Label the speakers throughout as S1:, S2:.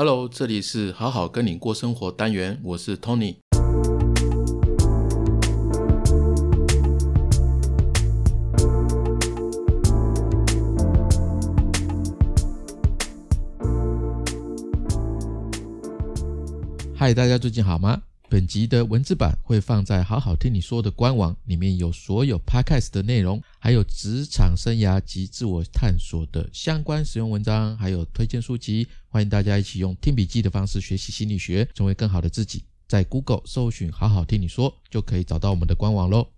S1: Hello，这里是好好跟你过生活单元，我是 Tony。嗨，大家最近好吗？本集的文字版会放在好好听你说的官网，里面有所有 Podcast 的内容，还有职场生涯及自我探索的相关使用文章，还有推荐书籍。欢迎大家一起用听笔记的方式学习心理学，成为更好的自己。在 Google 搜寻“好好听你说”，就可以找到我们的官网喽。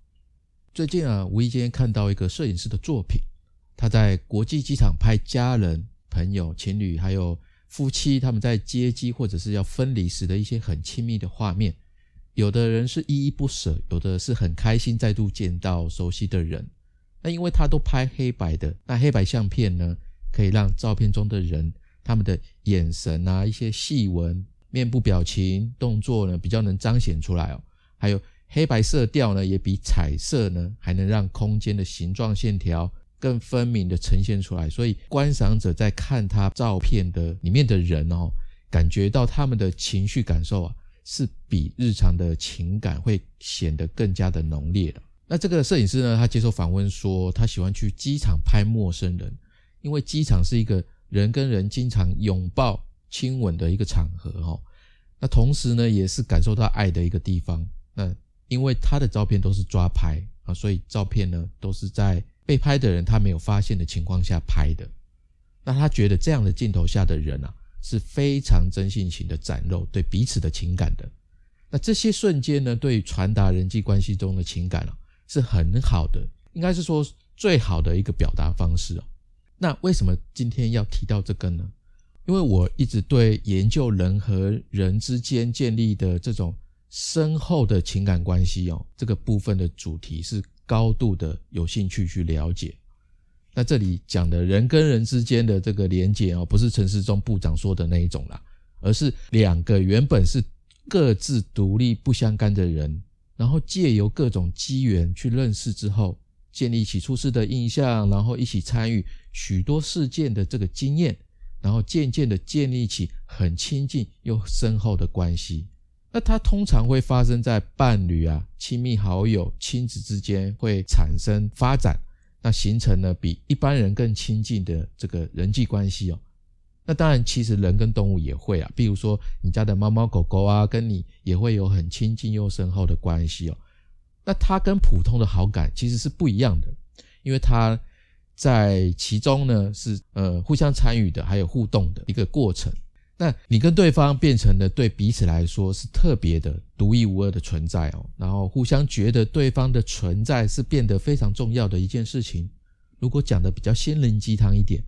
S1: 最近啊，无意间看到一个摄影师的作品，他在国际机场拍家人、朋友、情侣，还有。夫妻他们在接机或者是要分离时的一些很亲密的画面，有的人是依依不舍，有的是很开心再度见到熟悉的人。那因为他都拍黑白的，那黑白相片呢，可以让照片中的人他们的眼神啊、一些细纹、面部表情、动作呢，比较能彰显出来哦。还有黑白色调呢，也比彩色呢，还能让空间的形状线条。更分明的呈现出来，所以观赏者在看他照片的里面的人哦，感觉到他们的情绪感受啊，是比日常的情感会显得更加的浓烈的。那这个摄影师呢，他接受访问说，他喜欢去机场拍陌生人，因为机场是一个人跟人经常拥抱亲吻的一个场合哦。那同时呢，也是感受到爱的一个地方。那因为他的照片都是抓拍啊，所以照片呢都是在。被拍的人他没有发现的情况下拍的，那他觉得这样的镜头下的人啊是非常真性情的展露对彼此的情感的。那这些瞬间呢，对传达人际关系中的情感啊是很好的，应该是说最好的一个表达方式哦。那为什么今天要提到这个呢？因为我一直对研究人和人之间建立的这种深厚的情感关系哦，这个部分的主题是。高度的有兴趣去了解，那这里讲的人跟人之间的这个连接哦，不是陈世忠部长说的那一种啦，而是两个原本是各自独立不相干的人，然后借由各种机缘去认识之后，建立起初次的印象，然后一起参与许多事件的这个经验，然后渐渐的建立起很亲近又深厚的关系。那它通常会发生在伴侣啊、亲密好友、亲子之间会产生发展，那形成了比一般人更亲近的这个人际关系哦。那当然，其实人跟动物也会啊，比如说你家的猫猫狗狗啊，跟你也会有很亲近又深厚的关系哦。那它跟普通的好感其实是不一样的，因为它在其中呢是呃互相参与的，还有互动的一个过程。那你跟对方变成了对彼此来说是特别的、独一无二的存在哦，然后互相觉得对方的存在是变得非常重要的一件事情。如果讲的比较心灵鸡汤一点，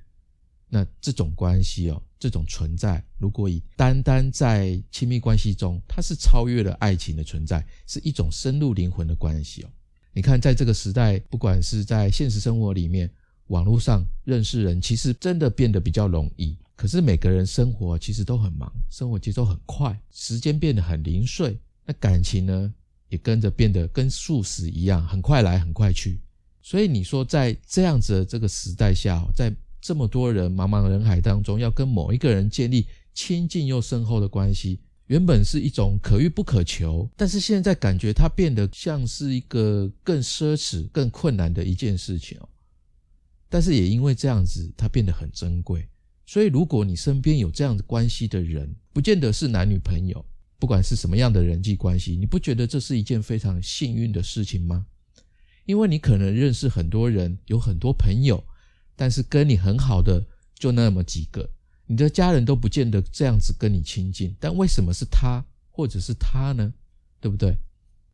S1: 那这种关系哦，这种存在，如果以单单在亲密关系中，它是超越了爱情的存在，是一种深入灵魂的关系哦。你看，在这个时代，不管是在现实生活里面，网络上认识人，其实真的变得比较容易。可是每个人生活其实都很忙，生活节奏很快，时间变得很零碎，那感情呢也跟着变得跟素食一样，很快来很快去。所以你说在这样子的这个时代下，在这么多人茫茫人海当中，要跟某一个人建立亲近又深厚的关系，原本是一种可遇不可求，但是现在感觉它变得像是一个更奢侈、更困难的一件事情哦。但是也因为这样子，它变得很珍贵。所以，如果你身边有这样的关系的人，不见得是男女朋友，不管是什么样的人际关系，你不觉得这是一件非常幸运的事情吗？因为你可能认识很多人，有很多朋友，但是跟你很好的就那么几个，你的家人都不见得这样子跟你亲近。但为什么是他或者是他呢？对不对？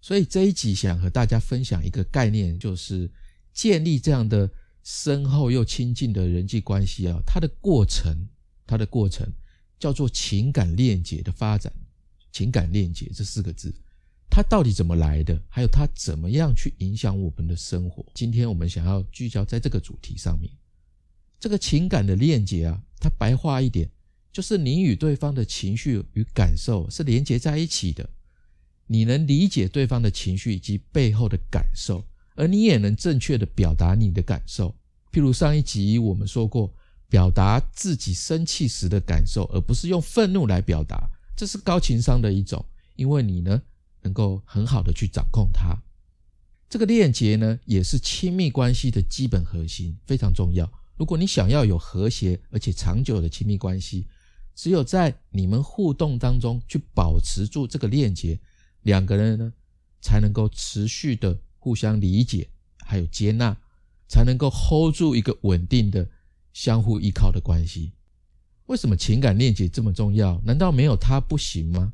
S1: 所以这一集想和大家分享一个概念，就是建立这样的。深厚又亲近的人际关系啊，它的过程，它的过程叫做情感链接的发展。情感链接这四个字，它到底怎么来的？还有它怎么样去影响我们的生活？今天我们想要聚焦在这个主题上面。这个情感的链接啊，它白话一点，就是你与对方的情绪与感受是连接在一起的。你能理解对方的情绪以及背后的感受。而你也能正确的表达你的感受，譬如上一集我们说过，表达自己生气时的感受，而不是用愤怒来表达，这是高情商的一种，因为你呢能够很好的去掌控它。这个链接呢，也是亲密关系的基本核心，非常重要。如果你想要有和谐而且长久的亲密关系，只有在你们互动当中去保持住这个链接，两个人呢才能够持续的互相理解，还有接纳，才能够 hold 住一个稳定的相互依靠的关系。为什么情感链接这么重要？难道没有它不行吗？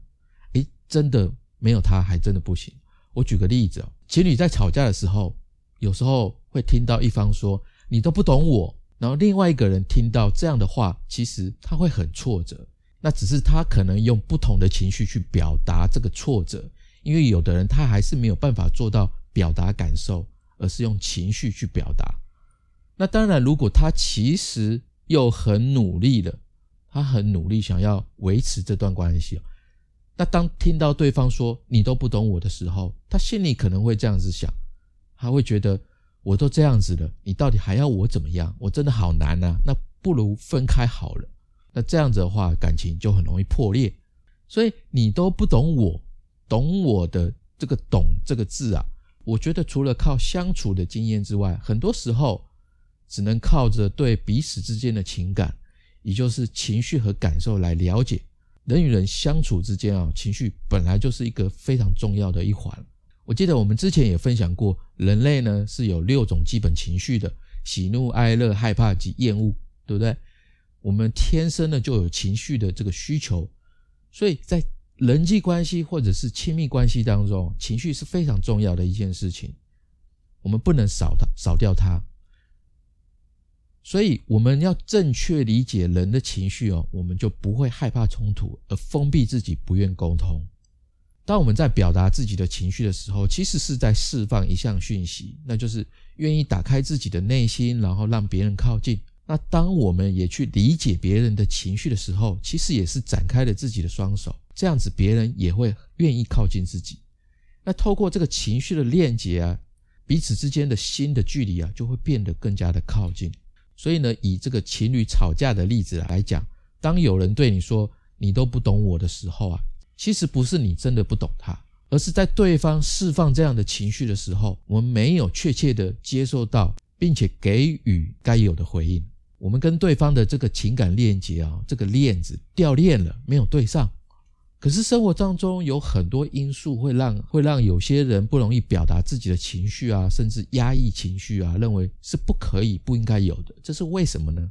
S1: 诶，真的没有它还真的不行。我举个例子哦，情侣在吵架的时候，有时候会听到一方说“你都不懂我”，然后另外一个人听到这样的话，其实他会很挫折。那只是他可能用不同的情绪去表达这个挫折，因为有的人他还是没有办法做到表达感受，而是用情绪去表达。那当然，如果他其实又很努力了，他很努力想要维持这段关系。那当听到对方说“你都不懂我的时候”，他心里可能会这样子想，他会觉得我都这样子了，你到底还要我怎么样？我真的好难啊！那不如分开好了。那这样子的话，感情就很容易破裂。所以你都不懂我，懂我的这个“懂”这个字啊，我觉得除了靠相处的经验之外，很多时候只能靠着对彼此之间的情感，也就是情绪和感受来了解。人与人相处之间啊，情绪本来就是一个非常重要的一环。我记得我们之前也分享过，人类呢是有六种基本情绪的：喜怒哀乐、害怕及厌恶，对不对？我们天生呢就有情绪的这个需求，所以在人际关系或者是亲密关系当中，情绪是非常重要的一件事情，我们不能少它，少掉它。所以我们要正确理解人的情绪哦，我们就不会害怕冲突而封闭自己，不愿沟通。当我们在表达自己的情绪的时候，其实是在释放一项讯息，那就是愿意打开自己的内心，然后让别人靠近。那当我们也去理解别人的情绪的时候，其实也是展开了自己的双手，这样子别人也会愿意靠近自己。那透过这个情绪的链接啊，彼此之间的心的距离啊，就会变得更加的靠近。所以呢，以这个情侣吵架的例子来讲，当有人对你说“你都不懂我的时候啊”，其实不是你真的不懂他，而是在对方释放这样的情绪的时候，我们没有确切的接受到，并且给予该有的回应。我们跟对方的这个情感链接啊，这个链子掉链了，没有对上。可是生活当中有很多因素会让会让有些人不容易表达自己的情绪啊，甚至压抑情绪啊，认为是不可以、不应该有的。这是为什么呢？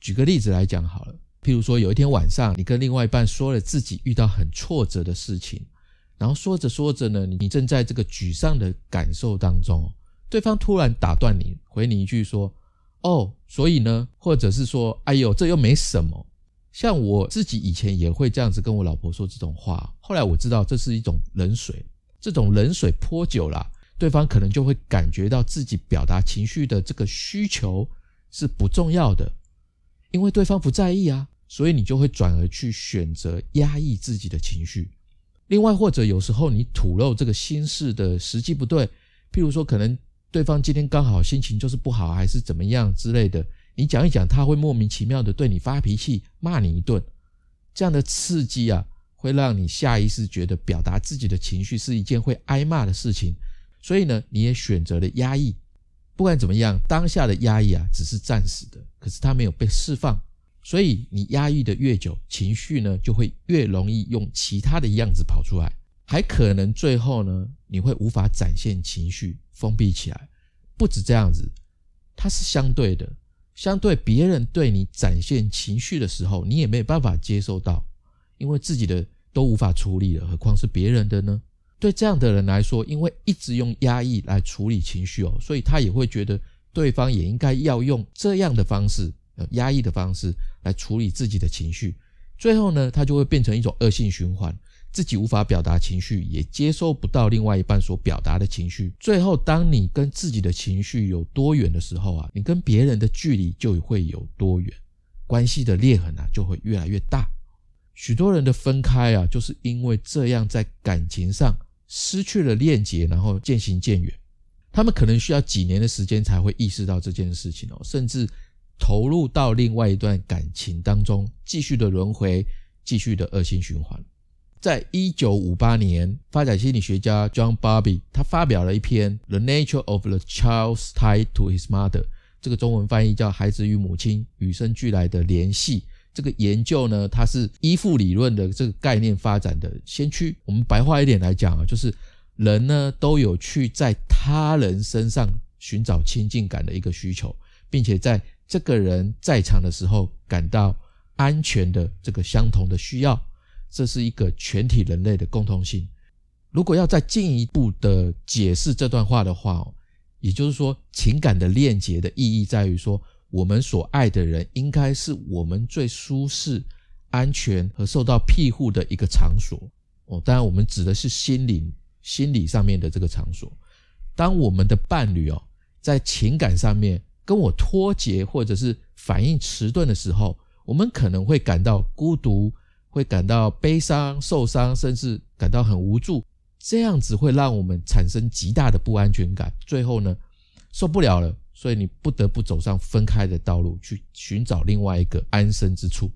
S1: 举个例子来讲好了，譬如说有一天晚上，你跟另外一半说了自己遇到很挫折的事情，然后说着说着呢，你正在这个沮丧的感受当中，对方突然打断你，回你一句说：“哦，所以呢？”或者是说：“哎呦，这又没什么。”像我自己以前也会这样子跟我老婆说这种话，后来我知道这是一种冷水，这种冷水泼久了，对方可能就会感觉到自己表达情绪的这个需求是不重要的，因为对方不在意啊，所以你就会转而去选择压抑自己的情绪。另外，或者有时候你吐露这个心事的时机不对，譬如说可能对方今天刚好心情就是不好，还是怎么样之类的。你讲一讲，他会莫名其妙的对你发脾气，骂你一顿，这样的刺激啊，会让你下意识觉得表达自己的情绪是一件会挨骂的事情，所以呢，你也选择了压抑。不管怎么样，当下的压抑啊，只是暂时的，可是它没有被释放，所以你压抑的越久，情绪呢就会越容易用其他的样子跑出来，还可能最后呢，你会无法展现情绪，封闭起来。不止这样子，它是相对的。相对别人对你展现情绪的时候，你也没有办法接受到，因为自己的都无法处理了，何况是别人的呢？对这样的人来说，因为一直用压抑来处理情绪哦，所以他也会觉得对方也应该要用这样的方式，压抑的方式来处理自己的情绪，最后呢，他就会变成一种恶性循环。自己无法表达情绪，也接收不到另外一半所表达的情绪。最后，当你跟自己的情绪有多远的时候啊，你跟别人的距离就会有多远，关系的裂痕啊就会越来越大。许多人的分开啊，就是因为这样在感情上失去了链接，然后渐行渐远。他们可能需要几年的时间才会意识到这件事情哦，甚至投入到另外一段感情当中，继续的轮回，继续的恶性循环。在一九五八年，发展心理学家 John Bowlby 他发表了一篇《The Nature of the Child's Tie to His Mother》，这个中文翻译叫《孩子与母亲与生俱来的联系》。这个研究呢，它是依附理论的这个概念发展的先驱。我们白话一点来讲啊，就是人呢都有去在他人身上寻找亲近感的一个需求，并且在这个人在场的时候感到安全的这个相同的需要。这是一个全体人类的共通性。如果要再进一步的解释这段话的话，也就是说，情感的链接的意义在于说，我们所爱的人应该是我们最舒适、安全和受到庇护的一个场所。哦，当然，我们指的是心灵、心理上面的这个场所。当我们的伴侣哦，在情感上面跟我脱节，或者是反应迟钝的时候，我们可能会感到孤独。会感到悲伤、受伤，甚至感到很无助，这样子会让我们产生极大的不安全感。最后呢，受不了了，所以你不得不走上分开的道路，去寻找另外一个安身之处。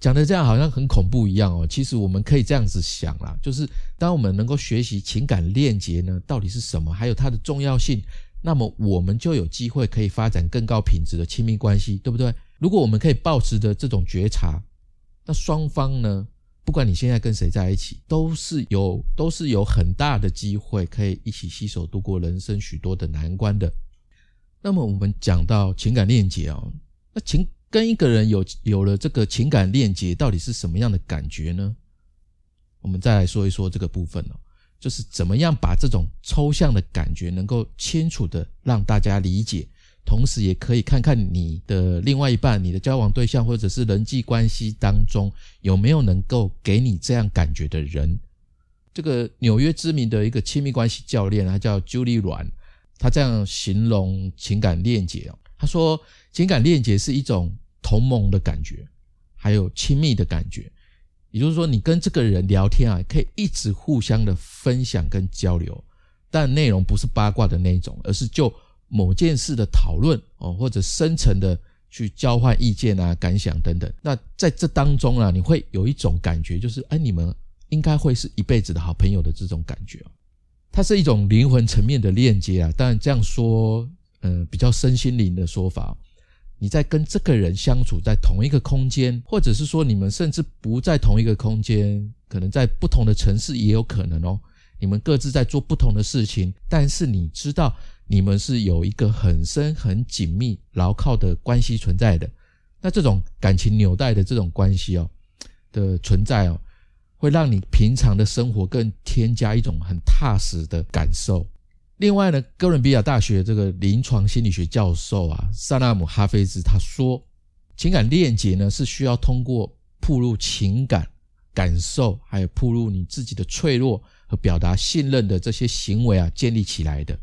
S1: 讲的这样好像很恐怖一样哦。其实我们可以这样子想啦，就是当我们能够学习情感链接呢，到底是什么，还有它的重要性，那么我们就有机会可以发展更高品质的亲密关系，对不对？如果我们可以保持着这种觉察。那双方呢？不管你现在跟谁在一起，都是有都是有很大的机会可以一起携手度过人生许多的难关的。那么我们讲到情感链接啊，那情跟一个人有有了这个情感链接，到底是什么样的感觉呢？我们再来说一说这个部分哦，就是怎么样把这种抽象的感觉能够清楚的让大家理解。同时，也可以看看你的另外一半、你的交往对象，或者是人际关系当中有没有能够给你这样感觉的人。这个纽约知名的一个亲密关系教练，他叫 Julie 阮，他这样形容情感链接哦。他说，情感链接是一种同盟的感觉，还有亲密的感觉。也就是说，你跟这个人聊天啊，可以一直互相的分享跟交流，但内容不是八卦的那种，而是就。某件事的讨论哦，或者深层的去交换意见啊、感想等等。那在这当中啊，你会有一种感觉，就是哎，你们应该会是一辈子的好朋友的这种感觉它是一种灵魂层面的链接啊。当然这样说，嗯，比较身心灵的说法。你在跟这个人相处在同一个空间，或者是说你们甚至不在同一个空间，可能在不同的城市也有可能哦。你们各自在做不同的事情，但是你知道。你们是有一个很深、很紧密、牢靠的关系存在的。那这种感情纽带的这种关系哦的存在哦，会让你平常的生活更添加一种很踏实的感受。另外呢，哥伦比亚大学这个临床心理学教授啊，萨纳姆哈菲兹他说，情感链接呢是需要通过铺露情感感受，还有铺露你自己的脆弱和表达信任的这些行为啊建立起来的。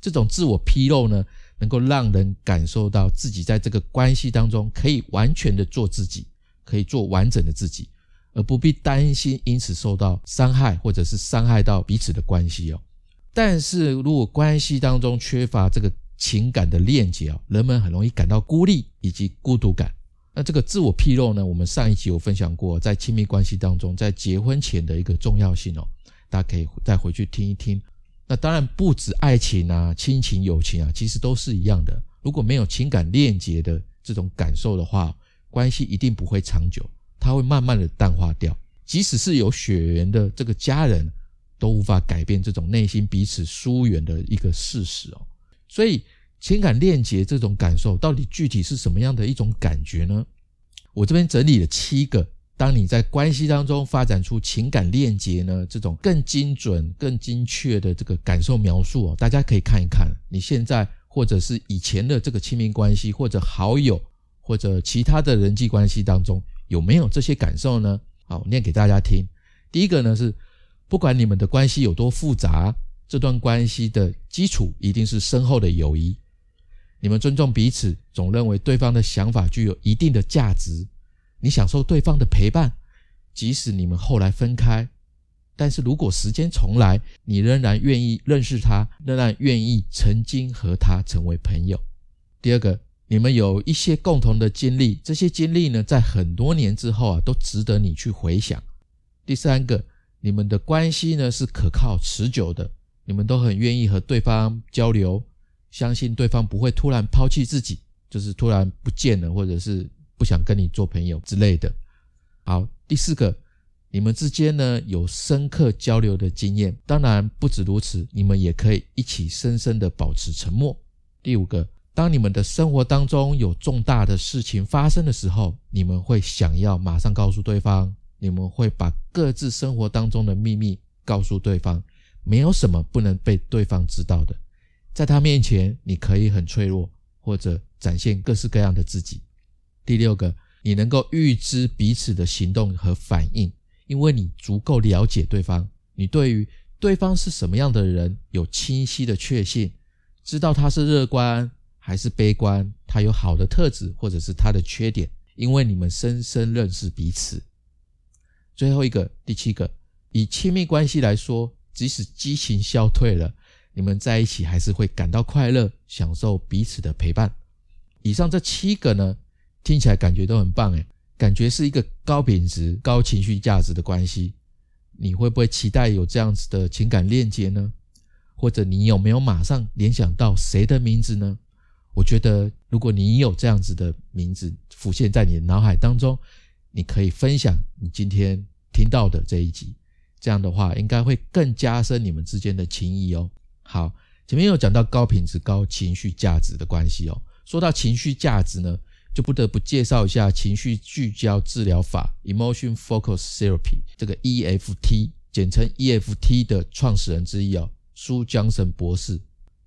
S1: 这种自我披露呢，能够让人感受到自己在这个关系当中可以完全的做自己，可以做完整的自己，而不必担心因此受到伤害或者是伤害到彼此的关系哦。但是如果关系当中缺乏这个情感的链接啊，人们很容易感到孤立以及孤独感。那这个自我披露呢，我们上一集有分享过，在亲密关系当中，在结婚前的一个重要性哦，大家可以再回去听一听。那当然不止爱情啊、亲情、友情啊，其实都是一样的。如果没有情感链接的这种感受的话，关系一定不会长久，它会慢慢的淡化掉。即使是有血缘的这个家人，都无法改变这种内心彼此疏远的一个事实哦。所以，情感链接这种感受到底具体是什么样的一种感觉呢？我这边整理了七个。当你在关系当中发展出情感链接呢，这种更精准、更精确的这个感受描述哦，大家可以看一看你现在或者是以前的这个亲密关系，或者好友，或者其他的人际关系当中有没有这些感受呢？好，念给大家听。第一个呢是，不管你们的关系有多复杂，这段关系的基础一定是深厚的友谊。你们尊重彼此，总认为对方的想法具有一定的价值。你享受对方的陪伴，即使你们后来分开，但是如果时间重来，你仍然愿意认识他，仍然愿意曾经和他成为朋友。第二个，你们有一些共同的经历，这些经历呢，在很多年之后啊，都值得你去回想。第三个，你们的关系呢是可靠持久的，你们都很愿意和对方交流，相信对方不会突然抛弃自己，就是突然不见了，或者是不想跟你做朋友之类的。好，第四个，你们之间呢有深刻交流的经验，当然不止如此，你们也可以一起深深的保持沉默。第五个。当你们的生活当中有重大的事情发生的时候，你们会想要马上告诉对方，你们会把各自生活当中的秘密告诉对方，没有什么不能被对方知道的。在他面前，你可以很脆弱，或者展现各式各样的自己。第六个，你能够预知彼此的行动和反应，因为你足够了解对方，你对于对方是什么样的人有清晰的确信，知道他是乐观。还是悲观，他有好的特质，或者是他的缺点，因为你们深深认识彼此。最后一个，第七个，以亲密关系来说，即使激情消退了，你们在一起还是会感到快乐，享受彼此的陪伴。以上这七个呢，听起来感觉都很棒诶，感觉是一个高品质、高情绪价值的关系。你会不会期待有这样子的情感链接呢？或者你有没有马上联想到谁的名字呢？我觉得，如果你有这样子的名字浮现在你的脑海当中，你可以分享你今天听到的这一集。这样的话，应该会更加深你们之间的情谊哦。好，前面有讲到高品质、高情绪价值的关系哦。说到情绪价值呢，就不得不介绍一下情绪聚焦治疗法 （Emotion Focus Therapy） 这个 EFT，简称 EFT 的创始人之一哦，苏江神博士。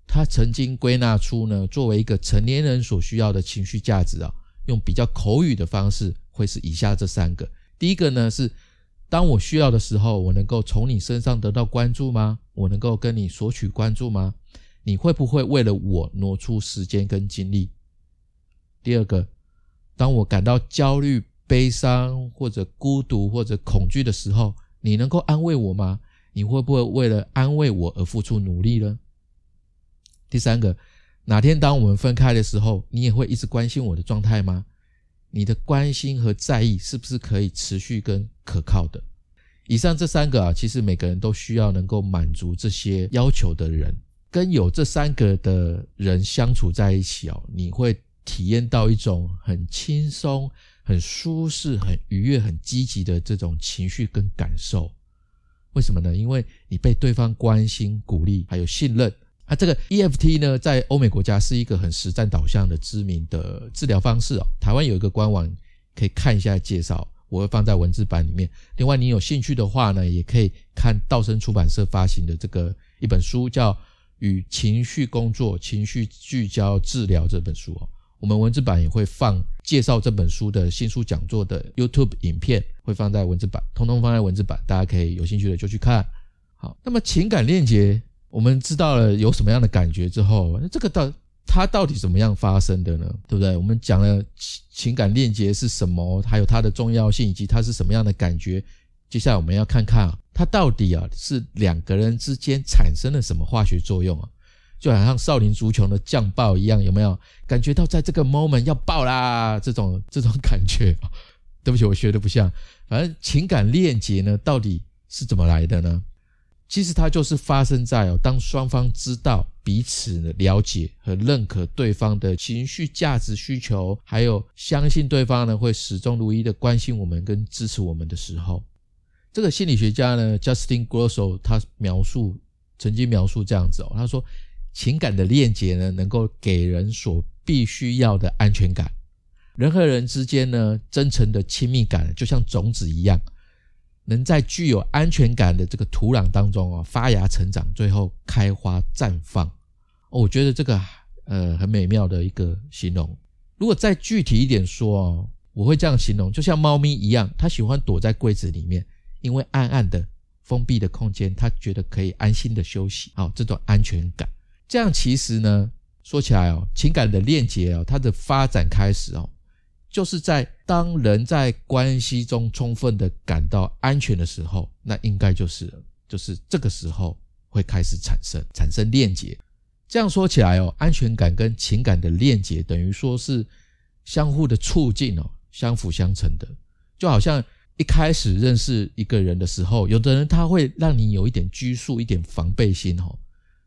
S1: 他曾经归纳出呢，作为一个成年人所需要的情绪价值啊，用比较口语的方式，会是以下这三个。第一个呢是，当我需要的时候，我能够从你身上得到关注吗？我能够跟你索取关注吗？你会不会为了我挪出时间跟精力？第二个，当我感到焦虑、悲伤或者孤独或者恐惧的时候，你能够安慰我吗？你会不会为了安慰我而付出努力呢？第三个，哪天当我们分开的时候，你也会一直关心我的状态吗？你的关心和在意是不是可以持续跟可靠的？以上这三个啊，其实每个人都需要能够满足这些要求的人，跟有这三个的人相处在一起哦，你会体验到一种很轻松、很舒适、很愉悦、很积极的这种情绪跟感受。为什么呢？因为你被对方关心、鼓励，还有信任。那这个 EFT 呢，在欧美国家是一个很实战导向的知名的治疗方式哦。台湾有一个官网可以看一下介绍，我会放在文字版里面。另外，你有兴趣的话呢，也可以看道生出版社发行的这个一本书，叫《与情绪工作：情绪聚焦治疗》这本书哦。我们文字版也会放介绍这本书的新书讲座的 YouTube 影片，会放在文字版，通通放在文字版，大家可以有兴趣的就去看。好，那么情感链接。我们知道了有什么样的感觉之后，那这个到它到底怎么样发生的呢？对不对？我们讲了情情感链接是什么，还有它的重要性，以及它是什么样的感觉。接下来我们要看看啊，它到底啊是两个人之间产生了什么化学作用啊？就好像少林足球的降爆一样，有没有感觉到在这个 moment 要爆啦？这种这种感觉？对不起，我学的不像。反正情感链接呢，到底是怎么来的呢？其实它就是发生在哦，当双方知道彼此的了解和认可对方的情绪价值需求，还有相信对方呢会始终如一的关心我们跟支持我们的时候，这个心理学家呢，Justin Grosso 他描述曾经描述这样子哦，他说情感的链接呢，能够给人所必须要的安全感，人和人之间呢，真诚的亲密感就像种子一样。能在具有安全感的这个土壤当中啊发芽成长，最后开花绽放。我觉得这个呃很美妙的一个形容。如果再具体一点说哦，我会这样形容：就像猫咪一样，它喜欢躲在柜子里面，因为暗暗的封闭的空间，它觉得可以安心的休息。好，这种安全感。这样其实呢，说起来哦，情感的链接哦，它的发展开始哦。就是在当人在关系中充分的感到安全的时候，那应该就是就是这个时候会开始产生产生链接。这样说起来哦，安全感跟情感的链接等于说是相互的促进哦，相辅相成的。就好像一开始认识一个人的时候，有的人他会让你有一点拘束、一点防备心哦。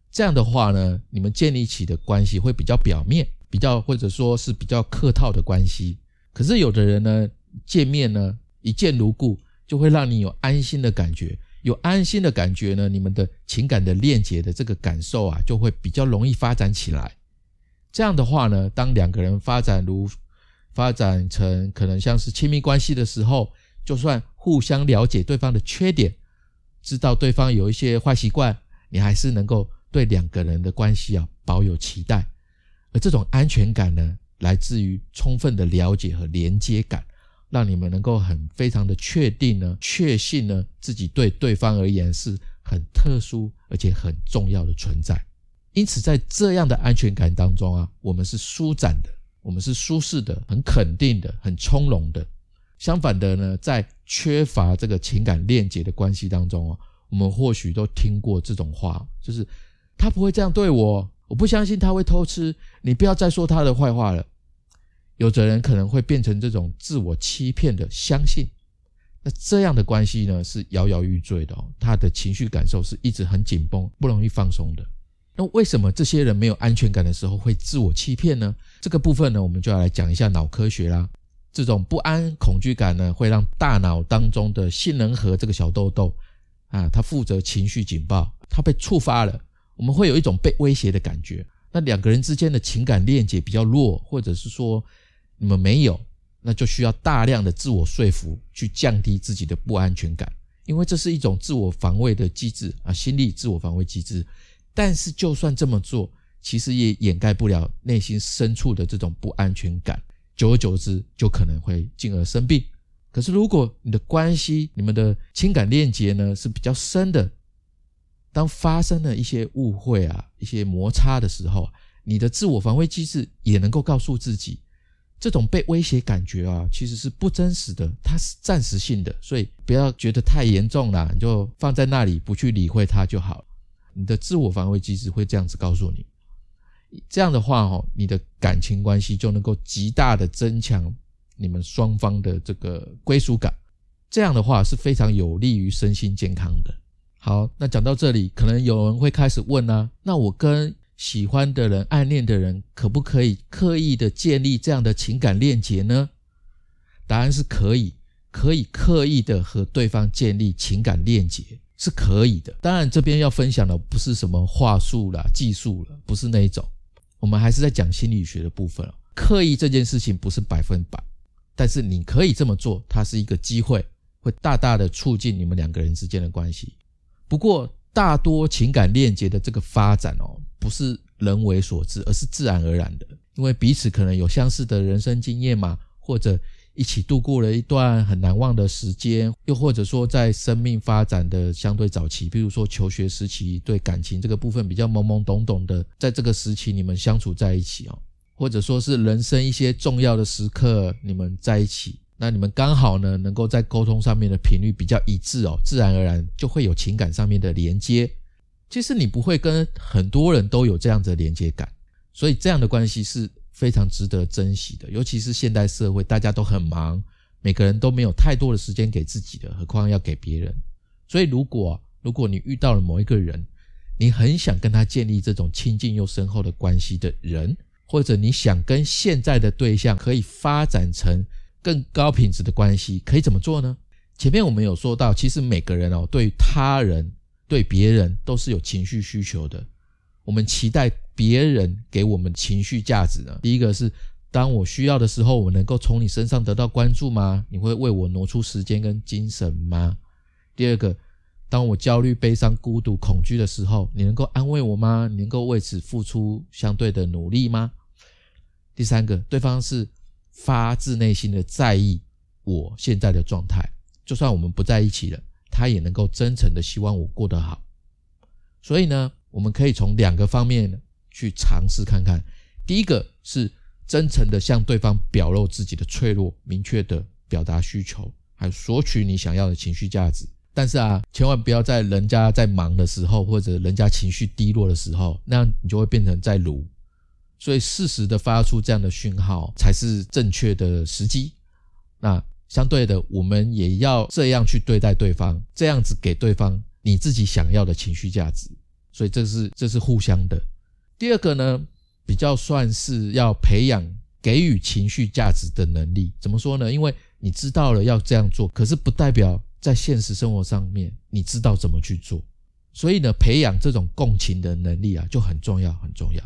S1: 这样的话呢，你们建立起的关系会比较表面，比较或者说是比较客套的关系。可是有的人呢，见面呢一见如故，就会让你有安心的感觉。有安心的感觉呢，你们的情感的链接的这个感受啊，就会比较容易发展起来。这样的话呢，当两个人发展如发展成可能像是亲密关系的时候，就算互相了解对方的缺点，知道对方有一些坏习惯，你还是能够对两个人的关系啊保有期待。而这种安全感呢，来自于充分的了解和连接感。让你们能够很非常的确定呢，确信呢，自己对对方而言是很特殊而且很重要的存在。因此，在这样的安全感当中啊，我们是舒展的，我们是舒适的，很肯定的，很从容的。相反的呢，在缺乏这个情感链接的关系当中啊，我们或许都听过这种话，就是他不会这样对我，我不相信他会偷吃，你不要再说他的坏话了。有的人可能会变成这种自我欺骗的相信，那这样的关系呢是摇摇欲坠的哦，他的情绪感受是一直很紧绷，不容易放松的。那为什么这些人没有安全感的时候会自我欺骗呢？这个部分呢，我们就要来讲一下脑科学啦。这种不安、恐惧感呢，会让大脑当中的杏仁核这个小豆豆啊，它负责情绪警报，它被触发了，我们会有一种被威胁的感觉。那两个人之间的情感链接比较弱，或者是说。你们没有，那就需要大量的自我说服去降低自己的不安全感，因为这是一种自我防卫的机制啊，心理自我防卫机制。但是就算这么做，其实也掩盖不了内心深处的这种不安全感，久而久之就可能会进而生病。可是如果你的关系、你们的情感链接呢是比较深的，当发生了一些误会啊、一些摩擦的时候，你的自我防卫机制也能够告诉自己。这种被威胁感觉啊，其实是不真实的，它是暂时性的，所以不要觉得太严重了，你就放在那里不去理会它就好。你的自我防卫机制会这样子告诉你，这样的话哦，你的感情关系就能够极大的增强你们双方的这个归属感，这样的话是非常有利于身心健康的。好，那讲到这里，可能有人会开始问啊，那我跟喜欢的人、暗恋的人，可不可以刻意的建立这样的情感链接呢？答案是可以，可以刻意的和对方建立情感链接是可以的。当然，这边要分享的不是什么话术啦、技术了，不是那一种。我们还是在讲心理学的部分哦。刻意这件事情不是百分百，但是你可以这么做，它是一个机会，会大大的促进你们两个人之间的关系。不过，大多情感链接的这个发展哦。不是人为所致，而是自然而然的。因为彼此可能有相似的人生经验嘛，或者一起度过了一段很难忘的时间，又或者说在生命发展的相对早期，比如说求学时期，对感情这个部分比较懵懵懂懂的，在这个时期你们相处在一起哦，或者说是人生一些重要的时刻你们在一起，那你们刚好呢能够在沟通上面的频率比较一致哦，自然而然就会有情感上面的连接。其实你不会跟很多人都有这样的连接感，所以这样的关系是非常值得珍惜的。尤其是现代社会，大家都很忙，每个人都没有太多的时间给自己的，何况要给别人。所以，如果如果你遇到了某一个人，你很想跟他建立这种亲近又深厚的关系的人，或者你想跟现在的对象可以发展成更高品质的关系，可以怎么做呢？前面我们有说到，其实每个人哦，对他人。对别人都是有情绪需求的，我们期待别人给我们情绪价值呢。第一个是，当我需要的时候，我能够从你身上得到关注吗？你会为我挪出时间跟精神吗？第二个，当我焦虑、悲伤、孤独、恐惧的时候，你能够安慰我吗？你能够为此付出相对的努力吗？第三个，对方是发自内心的在意我现在的状态，就算我们不在一起了。他也能够真诚的希望我过得好，所以呢，我们可以从两个方面去尝试看看。第一个是真诚的向对方表露自己的脆弱，明确的表达需求，还索取你想要的情绪价值。但是啊，千万不要在人家在忙的时候，或者人家情绪低落的时候，那样你就会变成在撸。所以适时的发出这样的讯号，才是正确的时机。那相对的，我们也要这样去对待对方，这样子给对方你自己想要的情绪价值。所以这是这是互相的。第二个呢，比较算是要培养给予情绪价值的能力。怎么说呢？因为你知道了要这样做，可是不代表。在现实生活上面，你知道怎么去做，所以呢，培养这种共情的能力啊，就很重要，很重要。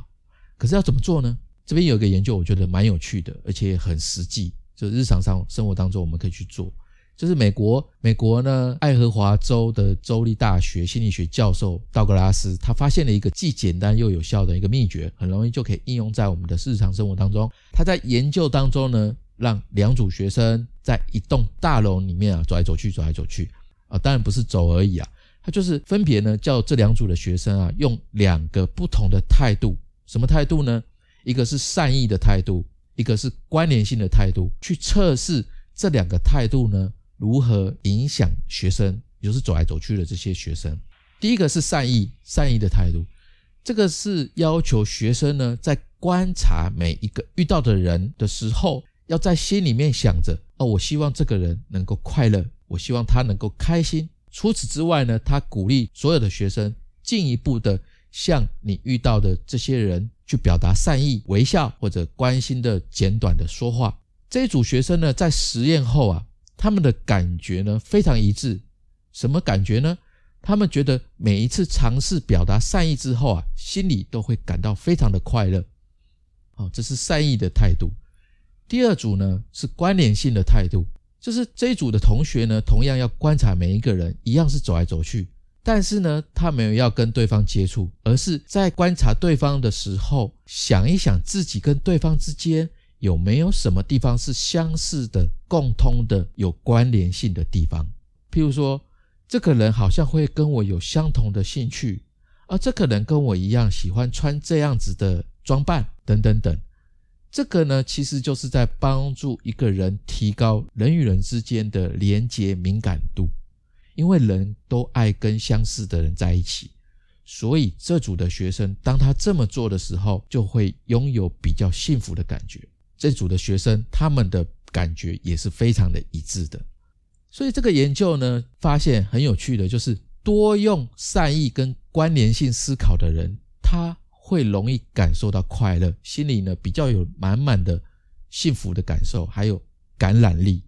S1: 可是要怎么做呢？这边有一个研究，我觉得蛮有趣的，而且很实际，就日常上生活当中我们可以去做。就是美国，美国呢，爱荷华州的州立大学心理学教授道格拉斯，他发现了一个既简单又有效的一个秘诀，很容易就可以应用在我们的日常生活当中。他在研究当中呢。让两组学生在一栋大楼里面啊走来走去，走来走去啊，当然不是走而已啊，他就是分别呢叫这两组的学生啊用两个不同的态度，什么态度呢？一个是善意的态度，一个是关联性的态度，去测试这两个态度呢如何影响学生，就是走来走去的这些学生。第一个是善意，善意的态度，这个是要求学生呢在观察每一个遇到的人的时候。要在心里面想着哦，我希望这个人能够快乐，我希望他能够开心。除此之外呢，他鼓励所有的学生进一步的向你遇到的这些人去表达善意、微笑或者关心的简短的说话。这一组学生呢，在实验后啊，他们的感觉呢非常一致。什么感觉呢？他们觉得每一次尝试表达善意之后啊，心里都会感到非常的快乐。好，这是善意的态度。第二组呢是关联性的态度，就是这一组的同学呢，同样要观察每一个人，一样是走来走去，但是呢，他没有要跟对方接触，而是在观察对方的时候，想一想自己跟对方之间有没有什么地方是相似的、共通的、有关联性的地方。譬如说，这个人好像会跟我有相同的兴趣，而这个人跟我一样喜欢穿这样子的装扮，等等等。这个呢，其实就是在帮助一个人提高人与人之间的连结敏感度，因为人都爱跟相似的人在一起，所以这组的学生当他这么做的时候，就会拥有比较幸福的感觉。这组的学生他们的感觉也是非常的一致的。所以这个研究呢，发现很有趣的，就是多用善意跟关联性思考的人，他。会容易感受到快乐，心里呢比较有满满的幸福的感受，还有感染力。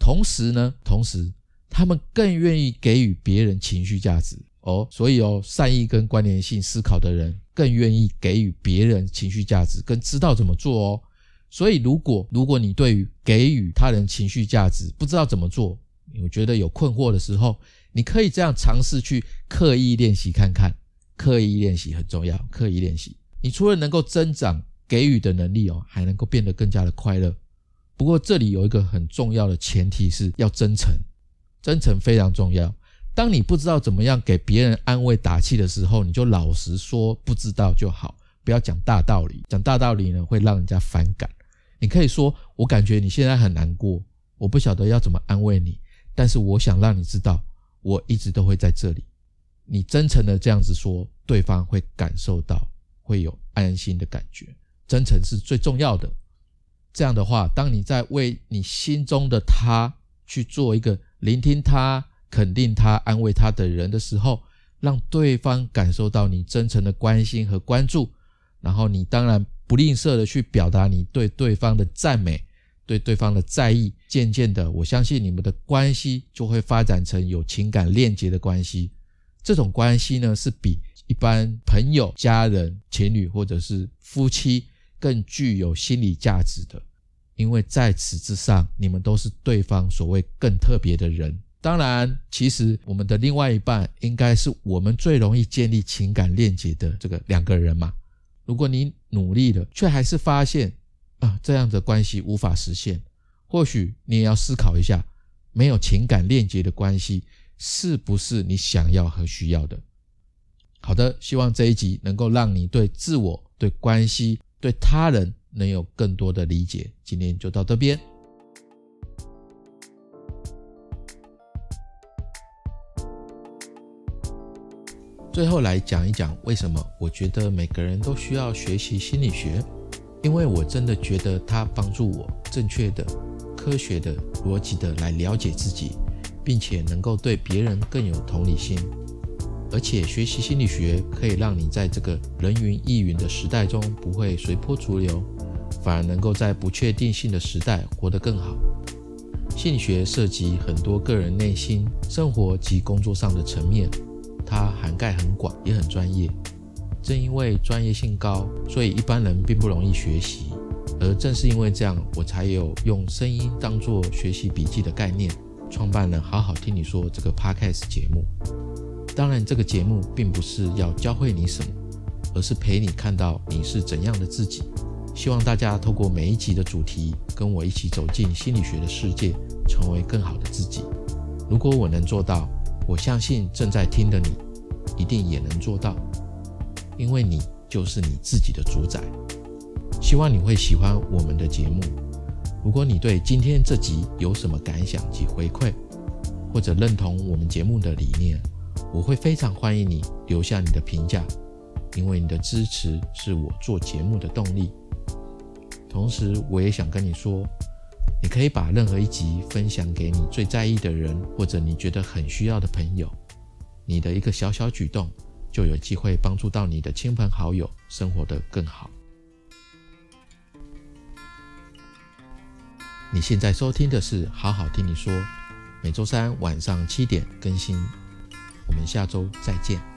S1: 同时呢，同时他们更愿意给予别人情绪价值哦。所以哦，善意跟关联性思考的人更愿意给予别人情绪价值，跟知道怎么做哦。所以，如果如果你对于给予他人情绪价值不知道怎么做，我觉得有困惑的时候，你可以这样尝试去刻意练习看看。刻意练习很重要，刻意练习，你除了能够增长给予的能力哦，还能够变得更加的快乐。不过这里有一个很重要的前提是要真诚，真诚非常重要。当你不知道怎么样给别人安慰打气的时候，你就老实说不知道就好，不要讲大道理。讲大道理呢会让人家反感。你可以说我感觉你现在很难过，我不晓得要怎么安慰你，但是我想让你知道，我一直都会在这里。你真诚的这样子说，对方会感受到，会有安心的感觉。真诚是最重要的。这样的话，当你在为你心中的他去做一个聆听他、肯定他、安慰他的人的时候，让对方感受到你真诚的关心和关注，然后你当然不吝啬的去表达你对对方的赞美、对对方的在意。渐渐的，我相信你们的关系就会发展成有情感链接的关系。这种关系呢，是比一般朋友、家人、情侣或者是夫妻更具有心理价值的，因为在此之上，你们都是对方所谓更特别的人。当然，其实我们的另外一半应该是我们最容易建立情感链接的这个两个人嘛。如果你努力了，却还是发现啊这样的关系无法实现，或许你也要思考一下，没有情感链接的关系。是不是你想要和需要的？好的，希望这一集能够让你对自我、对关系、对他人能有更多的理解。今天就到这边。最后来讲一讲为什么我觉得每个人都需要学习心理学，因为我真的觉得它帮助我正确的、科学的、逻辑的来了解自己，并且能够对别人更有同理心。而且学习心理学可以让你在这个人云亦云的时代中不会随波逐流，反而能够在不确定性的时代活得更好。心理学涉及很多个人内心、生活及工作上的层面。它涵盖很广，也很专业。正因为专业性高，所以一般人并不容易学习。而正是因为这样，我才有用声音当做学习笔记的概念，创办了好好听你说这个 podcast 节目。当然，这个节目并不是要教会你什么，而是陪你看到你是怎样的自己。希望大家透过每一集的主题，跟我一起走进心理学的世界，成为更好的自己。如果我能做到，我相信正在听的你，一定也能做到，因为你就是你自己的主宰。希望你会喜欢我们的节目。如果你对今天这集有什么感想及回馈，或者认同我们节目的理念，我会非常欢迎你留下你的评价，因为你的支持是我做节目的动力。同时，我也想跟你说。你可以把任何一集分享给你最在意的人，或者你觉得很需要的朋友。你的一个小小举动，就有机会帮助到你的亲朋好友生活得更好。你现在收听的是《好好听你说》，每周三晚上七点更新。我们下周再见。